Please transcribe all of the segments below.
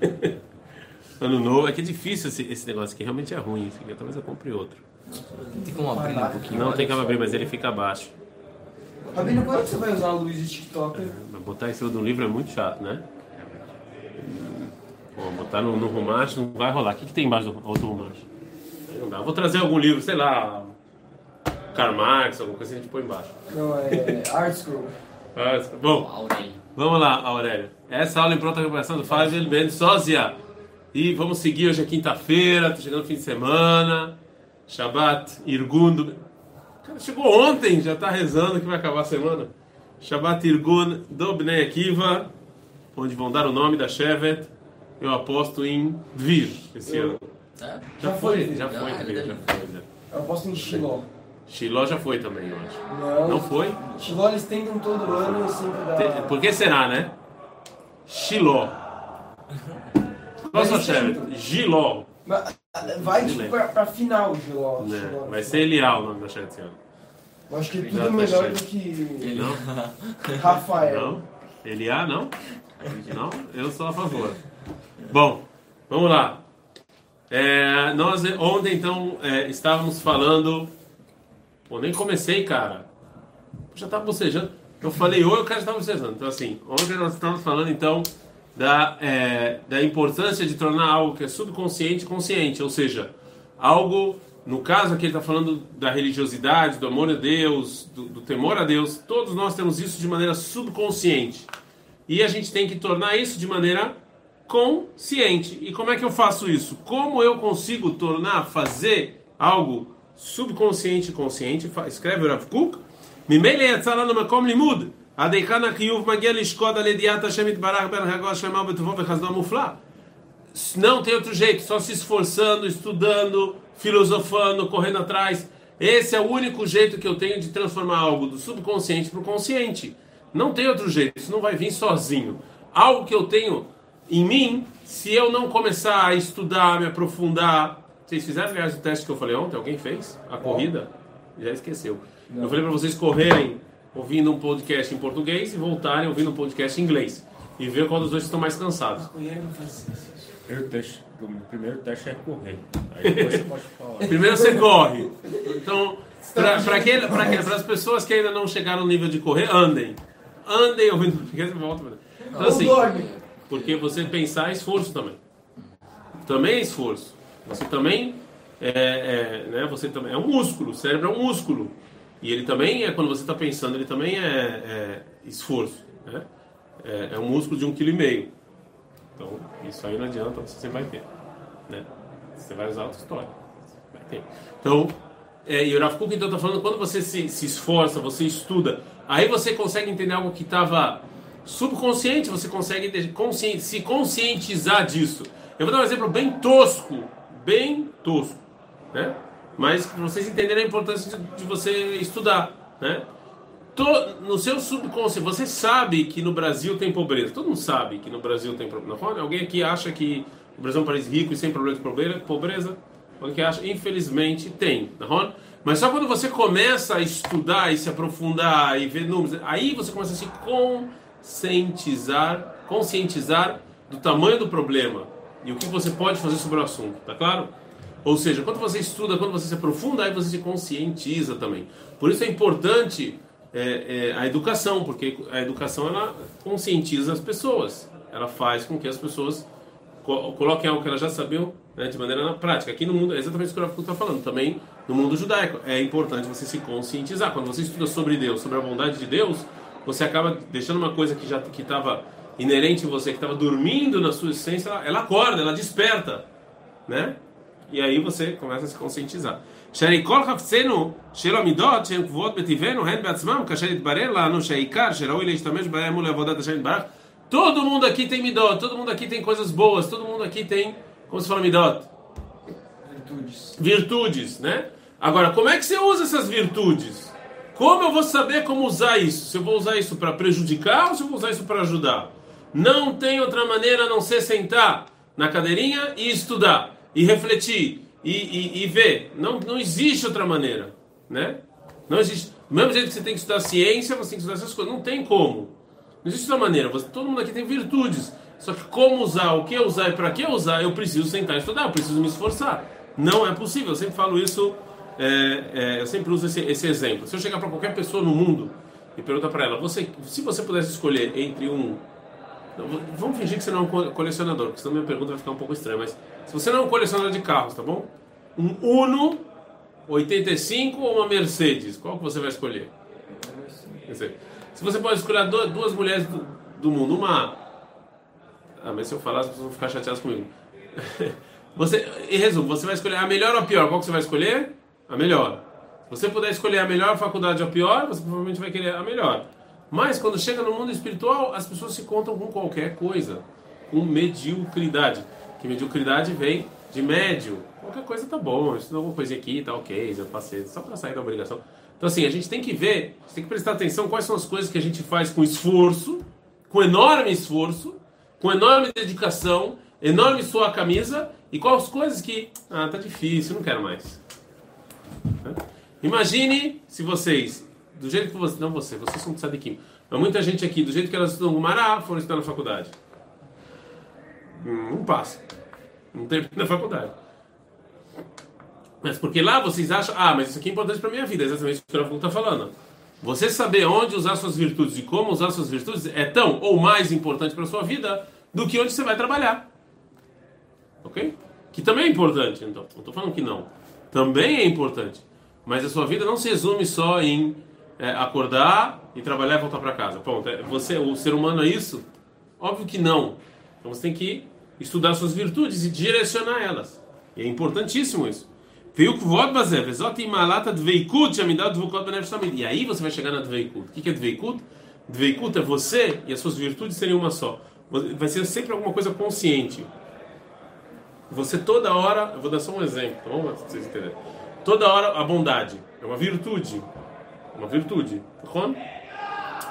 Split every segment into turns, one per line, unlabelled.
ano novo, é que é difícil esse, esse negócio aqui, realmente é ruim. Aqui, talvez eu compre outro.
Tem como abrir um pouquinho?
Não tem como abrir, mas ele fica abaixo.
Rabino, quando você vai usar o Luiz de TikTok?
Mas botar em cima de um livro é muito chato, né? Bom, botar no, no não vai rolar. O que, que tem embaixo do outro Rumash? Não dá. Vou trazer algum livro, sei lá, Karl Marx, alguma coisa que a gente põe embaixo.
Não, é Art Scroll.
Ah, Bom,
Aurélio.
vamos lá, Aurélio. Essa aula em pronta recuperação do Fábio Ben Sósia. E vamos seguir hoje é quinta-feira, tá chegando o fim de semana. Shabbat, Irgun. do- Cara, chegou ontem, já tá rezando que vai acabar a semana. Shabbat Irgun do Bnei Akiva, onde vão dar o nome da Shevet. Eu aposto em Dvir esse ano.
É?
Já foi, já
Já,
foi,
é
já
verdade.
foi. já.
Eu aposto em Shiló.
Shiló já foi também, eu acho.
Não.
Não foi?
Shiló eles tentam todo ano e sempre dá.
Por que será, né? Shiló. Qual a sua
Mas
Shevet? Giló.
Mas, Vai tipo pra, pra final.
Né?
Shiló.
Vai ser Elial o nome da ano.
Eu acho que é tudo
tá
melhor do que
Não?
Rafael.
Não? Eliá, não? Não? Eu sou a favor. Bom, vamos lá. É, nós ontem, então, é, estávamos falando. Pô, nem comecei, cara. Já estava bocejando. Eu falei oi, o cara já estava bocejando. Então, assim, ontem nós estávamos falando, então, da, é, da importância de tornar algo que é subconsciente consciente. Ou seja, algo, no caso aqui ele está falando da religiosidade, do amor a Deus, do, do temor a Deus. Todos nós temos isso de maneira subconsciente. E a gente tem que tornar isso de maneira consciente. E como é que eu faço isso? Como eu consigo tornar, fazer algo subconsciente consciente? Fa- Escreve o Rav Kuk. ממילא יצא לנו מקום לימוד. עד היכן החיוב מגיע לשקוד על ידיעת השם יתברך בהנהגו השלמה ובטובו וחסדו המופלא. Não tem outro jeito, só se esforçando, estudando, filosofando, correndo atrás. Esse é o único jeito que eu tenho de transformar algo do subconsciente para o consciente. Não tem outro jeito, isso não vai vir sozinho. Algo que eu tenho em mim, se eu não começar a estudar, me aprofundar. vocês fizeram, aliás, o teste que eu falei ontem? Alguém fez? A corrida? Já esqueceu. Eu falei para vocês correrem ouvindo um podcast em português e voltarem ouvindo um podcast em inglês. E ver qual dos dois estão mais cansados.
Primeiro teste, o primeiro teste é correr. Aí depois você pode falar.
Primeiro você corre. Então, para as pessoas que ainda não chegaram no nível de correr, andem. Andem ouvindo podcast e voltam. Então, assim, porque você pensar é esforço também. Também é esforço. Você também é, é, né, você também é um músculo. O cérebro é um músculo. E ele também é, quando você está pensando, ele também é, é esforço. Né? É, é um músculo de um quilo e meio. Então, isso aí não adianta, você vai ter. Né? Você vai usar outra história. Vai ter. Então, é, e o Rav então está falando, quando você se, se esforça, você estuda, aí você consegue entender algo que estava subconsciente, você consegue de- consci- se conscientizar disso. Eu vou dar um exemplo bem tosco, bem tosco, né? Mas para vocês entenderem a importância de, de você estudar, né? No seu subconsciente, você sabe que no Brasil tem pobreza. Todo mundo sabe que no Brasil tem é? Alguém aqui acha que o Brasil é um país rico e sem problema de pobre- pobreza? Alguém que acha? Infelizmente tem. Não é? Mas só quando você começa a estudar e se aprofundar e ver números, aí você começa a se conscientizar, conscientizar do tamanho do problema e o que você pode fazer sobre o assunto. Tá claro? Ou seja, quando você estuda, quando você se aprofunda, aí você se conscientiza também. Por isso é importante é, é, a educação, porque a educação ela conscientiza as pessoas. Ela faz com que as pessoas co- coloquem algo que elas já sabiam né, de maneira na prática. Aqui no mundo, é exatamente isso que o Rafa está falando, também no mundo judaico. É importante você se conscientizar. Quando você estuda sobre Deus, sobre a bondade de Deus, você acaba deixando uma coisa que já que estava inerente em você que estava dormindo na sua essência, ela, acorda, ela desperta, né? E aí você começa a se conscientizar. Sherikol hafsenu shelomidot shem kvot betivenu hen beatzmam kasher itbarer lanu sheikar sheraui leishtamesh baem ule avodat barach Todo mundo aqui tem midot, todo mundo aqui tem coisas boas, todo mundo aqui tem, como se fala midot?
Virtudes.
Virtudes, né? Agora, como é que você usa essas virtudes? Como eu vou saber como usar isso? Se eu vou usar isso para prejudicar ou se eu vou usar isso para ajudar? Não tem outra maneira a não ser sentar na cadeirinha e estudar, e refletir, e, e, e ver. Não, não existe outra maneira, né? Não existe. Do mesmo jeito que você tem que estudar ciência, você tem que estudar essas coisas. Não tem como. Não existe outra maneira. Você, todo mundo aqui tem virtudes. Só que como usar, o que usar e para que usar, eu preciso sentar e estudar, eu preciso me esforçar. Não é possível. Eu sempre falo isso, é, é, eu sempre uso esse, esse exemplo. Se eu chegar para qualquer pessoa no mundo e perguntar para ela, você, se você pudesse escolher entre um Vamos fingir que você não é um colecionador, porque senão minha pergunta vai ficar um pouco estranha. Mas se você não é um colecionador de carros, tá bom? Um Uno 85 ou uma Mercedes? Qual que você vai escolher? Se você pode escolher duas mulheres do, do mundo, uma. Ah, mas se eu falar, as pessoas vão ficar chateadas comigo. Você, em resumo, você vai escolher a melhor ou a pior? Qual que você vai escolher? A melhor. Se você puder escolher a melhor faculdade ou a pior, você provavelmente vai querer a melhor. Mas quando chega no mundo espiritual, as pessoas se contam com qualquer coisa, com mediocridade. Que mediocridade vem de médio. Qualquer coisa tá bom, isso alguma coisinha aqui, tá ok, já passei, só para sair da obrigação. Então assim, a gente tem que ver, a gente tem que prestar atenção quais são as coisas que a gente faz com esforço, com enorme esforço, com enorme dedicação, enorme sua camisa, e quais coisas que, ah, tá difícil, não quero mais. Imagine se vocês, do jeito que você, não você, vocês são de Sadikim, mas muita gente aqui, do jeito que elas estudam Gumará, foram estudar na faculdade. Não passa. Não termina na faculdade. Mas porque lá vocês acham, ah, mas isso aqui é importante para minha vida, é exatamente o que o Rafa está falando. Você saber onde usar suas virtudes e como usar suas virtudes é tão ou mais importante para sua vida do que onde você vai trabalhar. Ok? Que também é importante, então. Não estou falando que não. Também é importante. Mas a sua vida não se resume só em é, acordar e trabalhar e voltar para casa. Pronto. É, você, o ser humano é isso? Óbvio que não. Então você tem que estudar suas virtudes e direcionar elas. E é importantíssimo isso. E aí você vai chegar na Dveikut. O que é Dveikut? Dveikut é você e as suas virtudes seriam uma só. Vai ser sempre alguma coisa consciente. Você toda hora, eu vou dar só um exemplo, tá bom? Pra vocês entenderem. Toda hora a bondade é uma virtude. Uma virtude.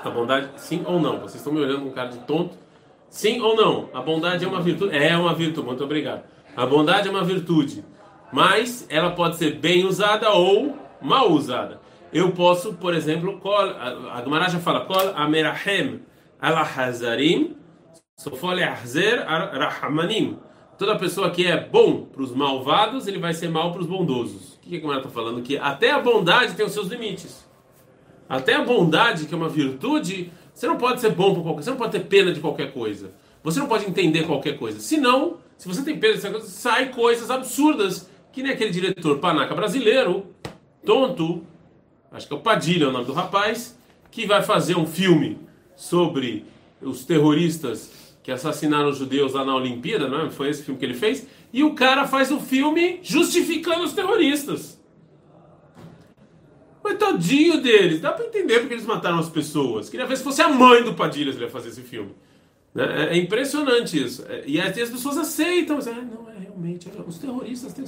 A bondade, sim ou não? Vocês estão me olhando com cara de tonto. Sim ou não? A bondade é uma virtude? É uma virtude, muito obrigado. A bondade é uma virtude, mas ela pode ser bem usada ou mal usada. Eu posso, por exemplo, a Gemara já fala, Kol amerahem alahazarim sofole ahzer rahamanim. Toda pessoa que é bom para os malvados, ele vai ser mal para os bondosos. O que a Gemara está falando? Que até a bondade tem os seus limites. Até a bondade, que é uma virtude, você não pode ser bom por qualquer, você não pode ter pena de qualquer coisa. Você não pode entender qualquer coisa. Senão, se você tem pena de qualquer coisa, sai coisas absurdas, que nem aquele diretor panaca brasileiro, tonto, acho que é o Padilha o nome do rapaz, que vai fazer um filme sobre os terroristas que assassinaram os judeus lá na Olimpíada, não é? Foi esse filme que ele fez. E o cara faz o filme justificando os terroristas. Coitadinho deles. Dá pra entender porque eles mataram as pessoas. Queria ver se fosse a mãe do Padilha ele ia fazer esse filme. Né? É, é impressionante isso. É, e as pessoas aceitam. Mas, ah, não, é realmente. É, os terroristas têm.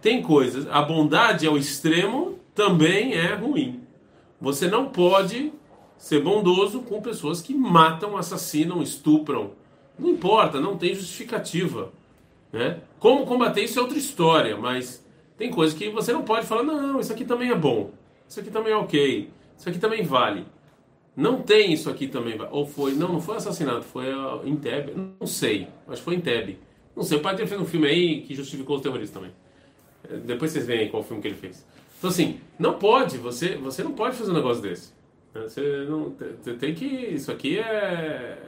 Tem coisas. A bondade ao extremo também é ruim. Você não pode ser bondoso com pessoas que matam, assassinam, estupram. Não importa, não tem justificativa. Né? Como combater isso é outra história, mas tem coisas que você não pode falar, não, isso aqui também é bom, isso aqui também é ok, isso aqui também vale. Não tem isso aqui também, ou foi, não, não foi assassinato, foi em Teb, não sei, que foi em Teb. Não sei, o Padre fez um filme aí que justificou os terroristas também. É, depois vocês veem qual filme que ele fez. Então assim, não pode, você, você não pode fazer um negócio desse. Você não tem que, isso aqui é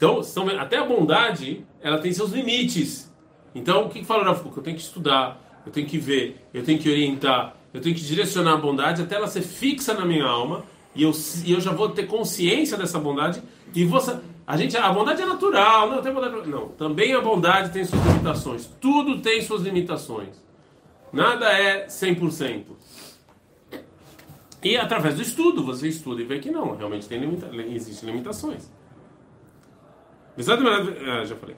então, até a bondade, ela tem seus limites. Então, o que, que fala Rav Eu tenho que estudar, eu tenho que ver, eu tenho que orientar, eu tenho que direcionar a bondade até ela ser fixa na minha alma e eu, e eu já vou ter consciência dessa bondade e vou a gente a bondade é natural, não tem bondade, não, também a bondade tem suas limitações. Tudo tem suas limitações. Nada é 100%. E através do estudo, você estuda e vê que não, realmente tem limita existem limitações. Ah, já falei.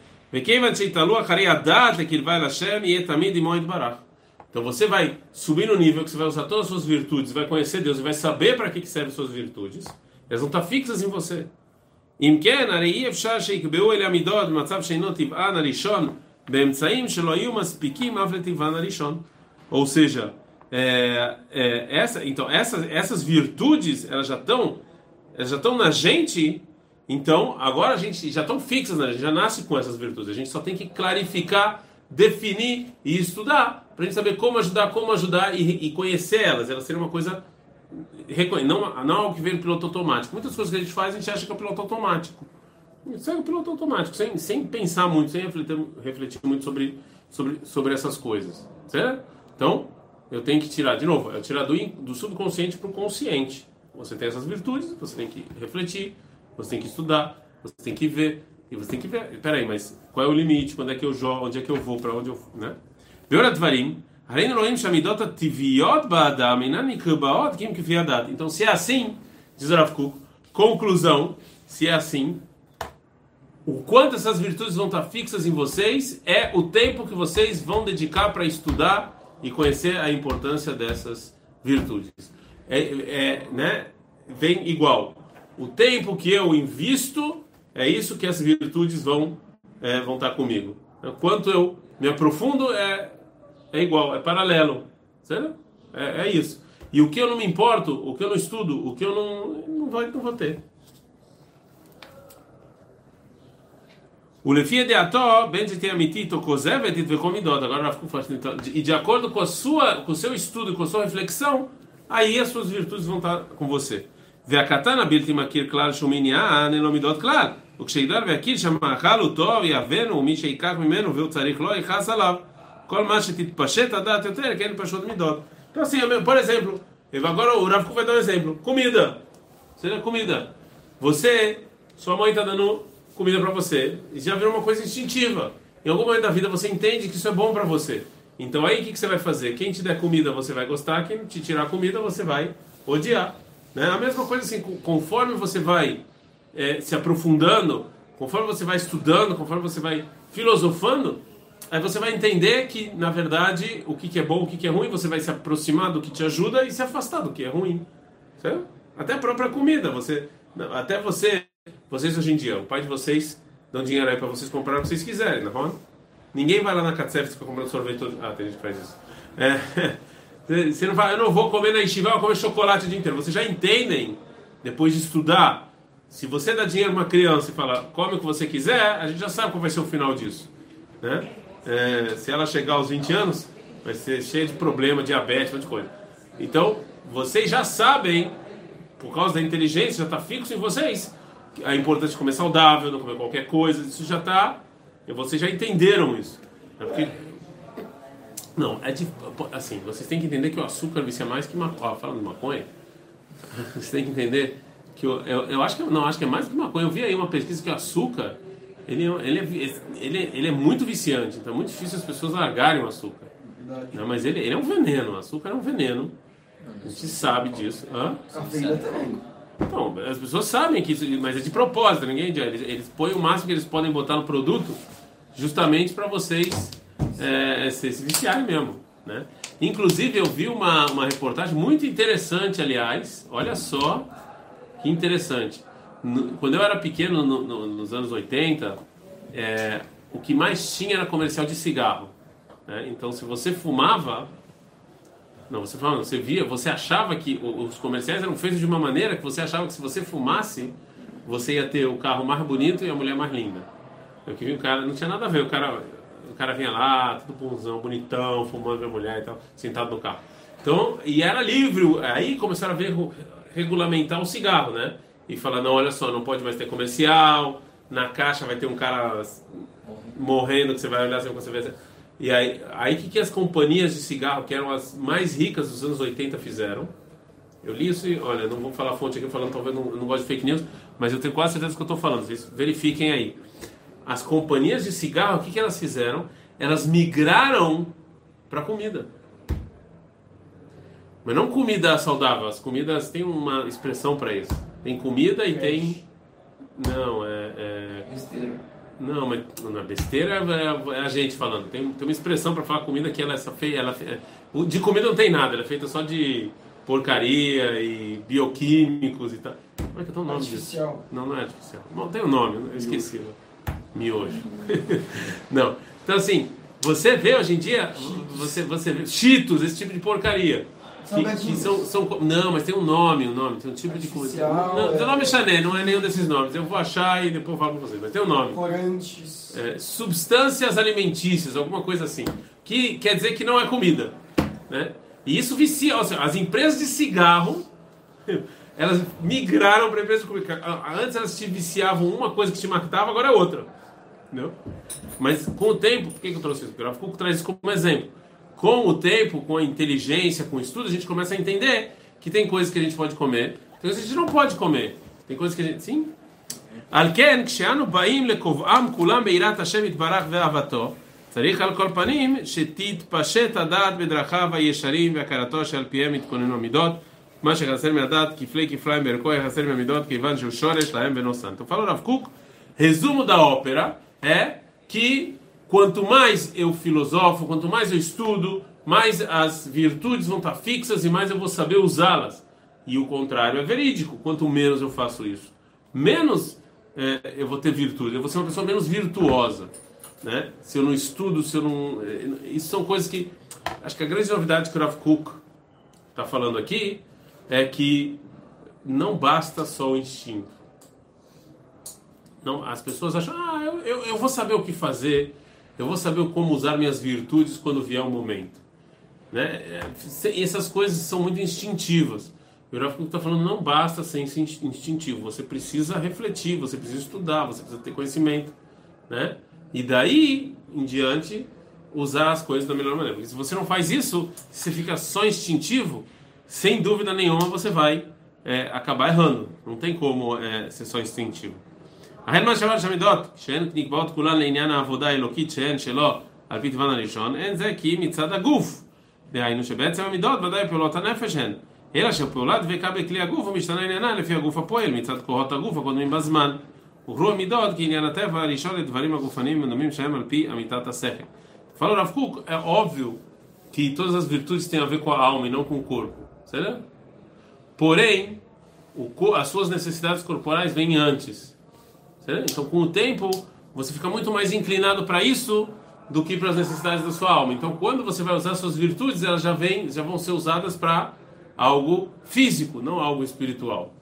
Então você vai subir no nível que você vai usar todas as suas virtudes, vai conhecer Deus e vai saber para que, que servem suas virtudes. Elas vão estar fixas em você. ou seja, é, é, essa, então essas, essas virtudes elas já estão elas já estão na gente Então, agora a gente já estão fixas, né? a gente já nasce com essas virtudes. A gente só tem que clarificar, definir e estudar para a gente saber como ajudar, como ajudar e, e conhecer elas. Elas seriam uma coisa não, não algo que vem no piloto automático. Muitas coisas que a gente faz, a gente acha que é o piloto automático. Segue o piloto automático, sem, sem pensar muito, sem refletir, refletir muito sobre, sobre, sobre essas coisas. Certo? Então, eu tenho que tirar, de novo, é tirar do, do subconsciente para o consciente. Você tem essas virtudes, você tem que refletir, você tem que estudar, você tem que ver, e você tem que ver, peraí, mas qual é o limite, quando é que eu jogo, onde é que eu vou, para onde eu vou, né? Então, se é assim, diz Rav Kuk, conclusão, se é assim, o quanto essas virtudes vão estar fixas em vocês é o tempo que vocês vão dedicar para estudar e conhecer a importância dessas virtudes. É, é, né? Vem igual. O tempo que eu invisto é isso que as virtudes vão é, vão estar comigo. É, quanto eu me aprofundo é é igual, é paralelo, certo? É, é isso. E o que eu não me importo, o que eu não estudo, o que eu não não vai não vou ter. O Lefia de Ató, Benjit Amitito, Kozevetit Vekomidot. Agora Rav Kuk então, E de acordo com, a sua, com o seu estudo, com a sua reflexão, aí as suas virtudes vão estar com você. Vé a katana, Biltimakir Klar Shuminiah Anenomidot Klar. O Ksheidar ve'akir e utov o umi sheikach mimenu ve'u tzarich lo yichas alav. Kol ma shetitpashet adat yoter ken pashut midot. Então assim, é por exemplo, agora o Rav vai dar um exemplo. Comida. Seria comida. Você, sua mãe está dando comida para você. E já virou uma coisa instintiva. Em algum momento da vida você entende que isso é bom para você. Então aí o que, que, você vai fazer? Quem te der comida você vai gostar, quem te tirar comida você vai odiar. Né? A mesma coisa assim, conforme você vai é, se aprofundando, conforme você vai estudando, conforme você vai filosofando, aí você vai entender que, na verdade, o que, que é bom, o que, que é ruim, você vai se aproximar do que te ajuda e se afastar do que é ruim. Certo? Até a própria comida, você, até você vocês hoje em dia, o pai de vocês dão dinheiro aí para vocês comprarem o que vocês quiserem, não é? Ninguém vai lá na Katsef para comprar um sorvete todo... Ah, tem gente que faz isso. É, você não fala, eu não vou comer na Yeshiva, eu vou comer chocolate o dia inteiro. Vocês já entendem, depois de estudar, se você dá dinheiro para uma criança e fala, come o que você quiser, a gente já sabe qual vai ser o final disso. Né? É, se ela chegar aos 20 anos, vai ser cheia de problema, diabetes, um monte de coisa. Então, vocês já sabem, por causa da inteligência, já está fixo em vocês, a importância de comer saudável, não comer qualquer coisa, isso já está. Vocês já entenderam isso. É porque, não, é de, assim, vocês têm que entender que o açúcar vicia mais que maconha. Falando de maconha, vocês têm que entender que eu, eu, eu, acho que não, acho que é mais que maconha. Eu vi aí uma pesquisa que o açúcar ele, ele, é, ele, ele é muito viciante, então é muito difícil as pessoas largarem o açúcar. Não, mas ele, ele é um veneno, o açúcar é um veneno. A gente sabe disso. Hã?
Cafeína também.
Então, as pessoas sabem que isso, mas é de propósito, ninguém eles, eles põem o máximo que eles podem botar no produto justamente para vocês é, se, se viciarem mesmo, né? Inclusive eu vi uma, uma reportagem muito interessante, aliás, olha só que interessante. No, quando eu era pequeno, no, no, nos anos 80, é, o que mais tinha era comercial de cigarro. Né? Então, se você fumava, não, você falando, você via, você achava que os comerciais eram feitos de uma maneira que você achava que se você fumasse, você ia ter o carro mais bonito e a mulher mais linda. Eu que vi o cara, não tinha nada a ver, o cara, o cara vinha lá, tudo bonzão, bonitão, fumando a mulher e tal, sentado no carro. Então, e era livre, aí começaram a ver, regulamentar o cigarro, né? E falar, não, olha só, não pode mais ter comercial, na caixa vai ter um cara morrendo que você vai olhar assim, você vê e aí, aí que, que as companhias de cigarro, que eram as mais ricas dos anos 80, fizeram? Eu li isso e, olha, não vou falar a fonte aqui falando, talvez não, não gosto de fake news, mas eu tenho quase certeza do que eu estou falando, vocês verifiquem aí. As companhias de cigarro, o que, que elas fizeram? Elas migraram para comida. Mas não comida saudável, as comidas têm uma expressão para isso. Tem comida e tem. Não, é. é... Não, mas não é besteira, é, é a gente falando. Tem, tem uma expressão para falar comida que ela é feia. Ela, é, de comida não tem nada, ela é feita só de porcaria e bioquímicos e tal. Como é que é o nome
artificial.
disso? Não, não é artificial. Não, tem o um nome, eu esqueci. Miojo. não. Então, assim, você vê hoje em dia, você, você vê Cheetos, esse tipo de porcaria. Que,
Salgadinhos.
que são, são. Não, mas tem um nome, um nome, tem um tipo de comida.
Artificial,
Não,
é.
seu nome é Chané, não é nenhum desses nomes. Eu vou achar e depois falo com vocês, mas tem um nome.
Corantes.
É, substâncias alimentícias, alguma coisa assim. Que quer dizer que não é comida. Né? E isso vicia. Seja, as empresas de cigarro, elas migraram para empresas de comida. Antes elas te viciavam uma coisa que te matava, agora é outra. Entendeu? Mas com o tempo, por que que eu trouxe isso? O Kuk traz isso como exemplo Com o tempo, com a inteligência, com o estudo, a gente começa a entender que tem coisas que a gente pode comer, tem coisas que a gente não pode comer. Tem coisas que a gente. Sim? על כן, כשאנו באים לקובעם כולם ביראת השם יתברך ואהבתו, צריך על כל פנים שתתפשט הדעת בדרכיו הישרים והכרתו שעל פיהם יתכוננו המידות, מה שחסר מהדעת כפלי כפליים בערכו יחסר מהמידות כיוון שהוא שורש להם בנו santo. Fala o Rav Kuk, resumo da ópera é que quanto mais eu filosofo, quanto mais eu estudo, mais as virtudes vão estar fixas e mais eu vou saber usá-las. E o contrário é verídico, quanto menos eu faço isso. Menos é, eu vou ter virtude, eu vou ser uma pessoa menos virtuosa. Né? Se eu não estudo, se eu não. é, Isso são coisas que. Acho que a grande novidade que o Rav Kuk está falando aqui é que não basta só o instinto. Não, as pessoas acham, ah, eu, eu, eu vou saber o que fazer, eu vou saber como usar minhas virtudes quando vier o momento. Né? É, Essas coisas são muito instintivas. O Kuk está falando, não basta ser instin- instintivo, você precisa refletir, você precisa estudar, você precisa ter conhecimento. Né? E daí em diante, usar as coisas da melhor maneira. Porque se você não faz isso, se você fica só instintivo, sem dúvida nenhuma você vai é, acabar errando. Não tem como é, ser só instintivo. החל מהשבת המידות, שהן נקבעות כולן לעניין העבודה האלוקית שהן שלו על פי טבען הראשון, אין זה כי מצד הגוף. דהיינו שבעצם המידות ודאי פעולות הנפש הן. אלא שפעולה דבקה בכלי הגוף ומשתנה עניינה לפי הגוף הפועל מצד כוחות הגוף הקודמים בזמן. הוכרו המידות כעניין הטבע לשאול את דברים הגופניים ודומים שהם על פי אמיתת השכל. O Rav Kuk, é óbvio que todas as virtudes têm a ver com a alma e não com o? Porém, o as suas necessidades corporais antes. Certo? Então, com o tempo, você fica muito mais inclinado para isso do que para as necessidades da sua alma. Então, quando você vai usar suas virtudes, elas já, vêm, já vão ser usadas para algo físico, não algo espiritual.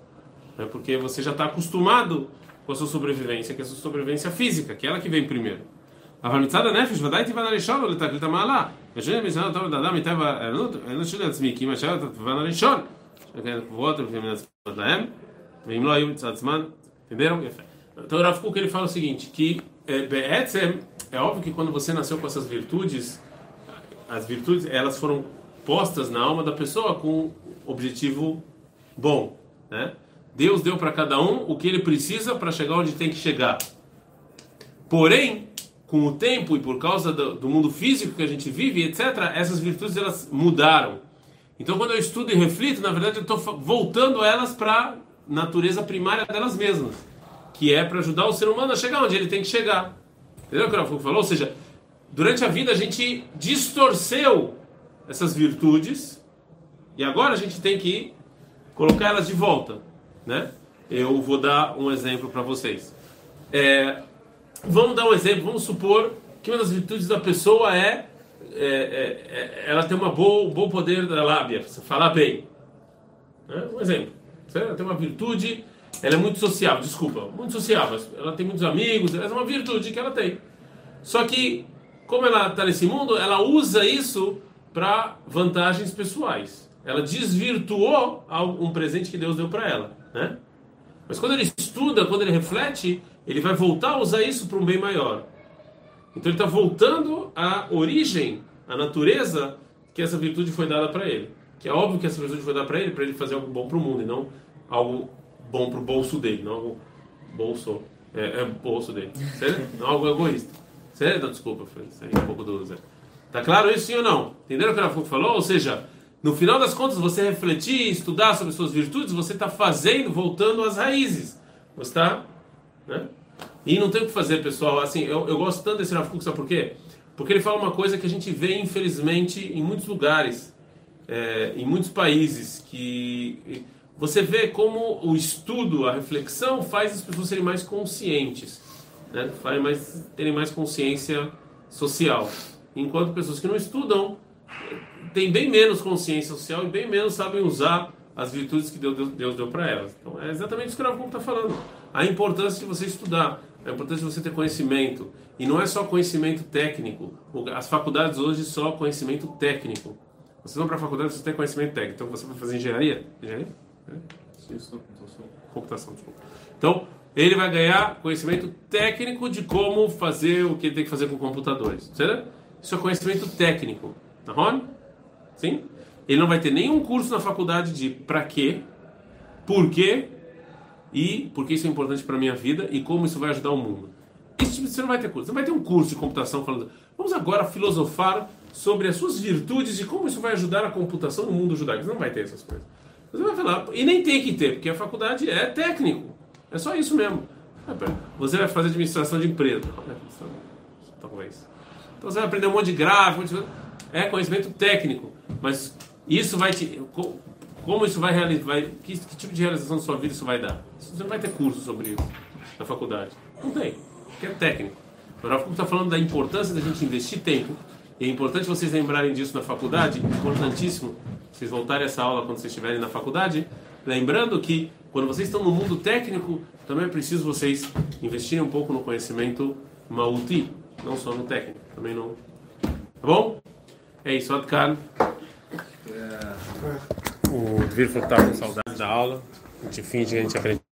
Né? Porque você já está acostumado com a sua sobrevivência, que é a sua sobrevivência física, que é ela que vem primeiro. אבל מצד הנפש ודאי טבען הראשון הוא לתקליט המעלה. ושני מזמן אותו לאדם מטבע העליונות, אין שלי לעצמי, כי אם אשר את הטבען הראשון, שכן קבועות לפי מן עצמות להם, ואם לא היו מצד זמן, entenderam? יפה. então o Rav Kuk ele fala o seguinte, que é, é óbvio que quando você nasceu com essas virtudes, as virtudes elas foram postas na alma da pessoa com objetivo bom, né? Deus deu para cada um o que ele precisa para chegar onde tem que chegar. Porém, com o tempo e por causa do, do mundo físico que a gente vive, etc., essas virtudes elas mudaram. Então, quando eu estudo e reflito, na verdade, eu estou voltando elas para a natureza primária delas mesmas, que é para ajudar o ser humano a chegar onde ele tem que chegar. Entendeu o que o Rafa falou? Ou seja, durante a vida a gente distorceu essas virtudes e agora a gente tem que colocar elas de volta, né? Eu vou dar um exemplo para vocês. É, vamos dar um exemplo. Vamos supor que uma das virtudes da pessoa é, é, é, é- ela tem uma boa, um bom poder da lábia, falar bem. Né? Um exemplo. Ela tem uma virtude, ela é muito sociável, desculpa, muito sociável. Ela tem muitos amigos, essa é uma virtude que ela tem. Só que, como ela está nesse mundo, ela usa isso para vantagens pessoais. Ela desvirtuou um presente que Deus deu para ela, né? Mas quando ele estuda, quando ele reflete, ele vai voltar a usar isso para um bem maior. Então ele está voltando à origem, à natureza que essa virtude foi dada para ele. Que é óbvio que essa virtude foi dada para ele, para ele fazer algo bom para o mundo, e não algo bom para o bolso dele, não bolso, é, é bolso dele, certo? Não algo egoísta. Certo? Desculpa, foi saí um pouco do Zé. Tá claro isso sim ou não? Entenderam o que a Rafa falou? Ou seja, no final das contas, você refletir, estudar sobre suas virtudes, você está fazendo, voltando às raízes. Você está né? E não tem o que fazer, pessoal. Assim, eu, eu gosto tanto desse Rav Kuk, sabe por quê? Porque ele fala uma coisa que a gente vê, infelizmente, em muitos lugares, é, em muitos países, que você vê como o estudo, a reflexão, faz as pessoas serem mais conscientes, né? faz mais, terem mais consciência social. Enquanto pessoas que não estudam têm bem menos consciência social e bem menos sabem usar as virtudes que Deus, Deus, deu para elas. Então é exatamente isso que o Rav está falando. A importância de você estudar, a importância de você ter conhecimento. E não é só conhecimento técnico. As faculdades hoje só conhecimento técnico. Vocês vão para a faculdade, você tem conhecimento técnico. Então você vai fazer engenharia? Engenharia? É?
computação.
Computação, desculpa. Então, ele vai ganhar conhecimento técnico de como fazer o que ele tem que fazer com computadores. Certo? Isso é conhecimento técnico. Tá bom? Sim? Ele não vai ter nenhum curso na faculdade de para quê, por quê e por que isso é importante para minha vida e como isso vai ajudar o mundo. Esse tipo, você não vai ter curso. Você vai ter um curso de computação falando, vamos agora filosofar sobre as suas virtudes e como isso vai ajudar a computação no mundo judaico. Você não vai ter essas coisas. Você vai falar, e nem tem que ter, porque a faculdade é técnico. É só isso mesmo. Você vai fazer administração de empresa. Talvez. Então você vai aprender um monte de gráfico, é conhecimento técnico. Mas isso vai te. Como isso vai realizar? Que, que, tipo de realização da sua vida isso vai dar? Você não vai ter curso sobre isso na faculdade. Não tem. Porque é técnico. O Rafa está falando da importância da gente investir tempo. E é importante vocês lembrarem disso na faculdade. Importantíssimo. Vocês voltarem essa aula quando vocês estiverem na faculdade. Lembrando que quando vocês estão no mundo técnico, também é preciso vocês investirem um pouco no conhecimento mauti, não só no técnico, também no. Tá bom? É isso, Adkan. O Dvir falou que estava com saudade da aula. A gente finge que a gente aprende.